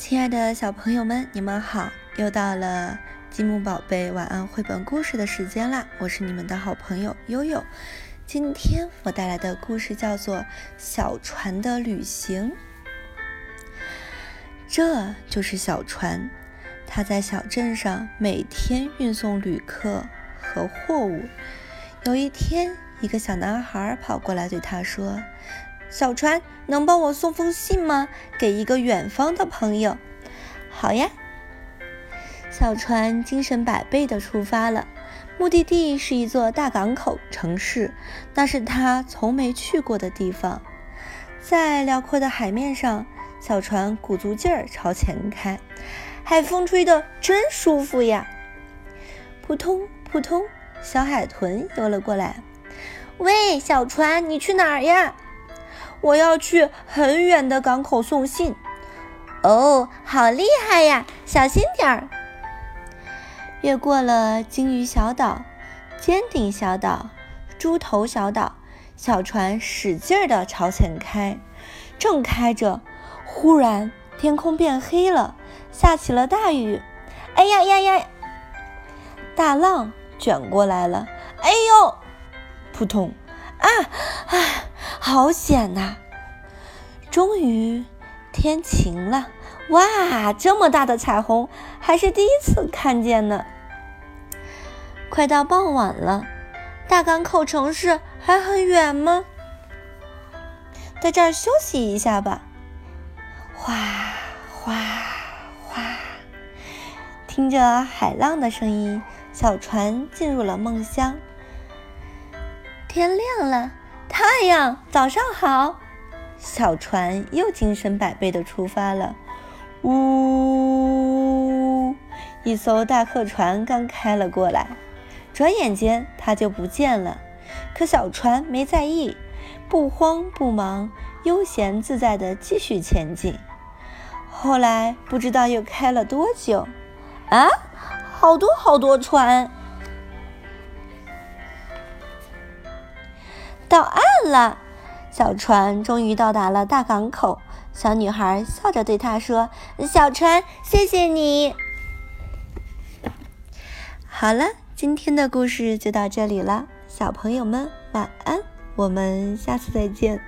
亲爱的小朋友们，你们好！又到了积木宝贝晚安绘本故事的时间啦！我是你们的好朋友悠悠。今天我带来的故事叫做《小船的旅行》。这就是小船，它在小镇上每天运送旅客和货物。有一天，一个小男孩跑过来对他说。小船能帮我送封信吗？给一个远方的朋友。好呀。小船精神百倍地出发了，目的地是一座大港口城市，那是他从没去过的地方。在辽阔的海面上，小船鼓足劲儿朝前开，海风吹得真舒服呀。扑通扑通，小海豚游了过来。喂，小船，你去哪儿呀？我要去很远的港口送信。哦，好厉害呀！小心点儿。越过了鲸鱼小岛、尖顶小岛、猪头小岛，小船使劲儿地朝前开。正开着，忽然天空变黑了，下起了大雨。哎呀呀呀！大浪卷过来了。哎呦！扑通！啊啊！好险呐！终于天晴了，哇，这么大的彩虹还是第一次看见呢。快到傍晚了，大港口城市还很远吗？在这儿休息一下吧。哗哗哗，听着海浪的声音，小船进入了梦乡。天亮了。太阳，早上好！小船又精神百倍地出发了。呜，一艘大客船刚开了过来，转眼间它就不见了。可小船没在意，不慌不忙，悠闲自在地继续前进。后来不知道又开了多久，啊，好多好多船！到岸了，小船终于到达了大港口。小女孩笑着对他说：“小船，谢谢你。”好了，今天的故事就到这里了，小朋友们晚安，我们下次再见。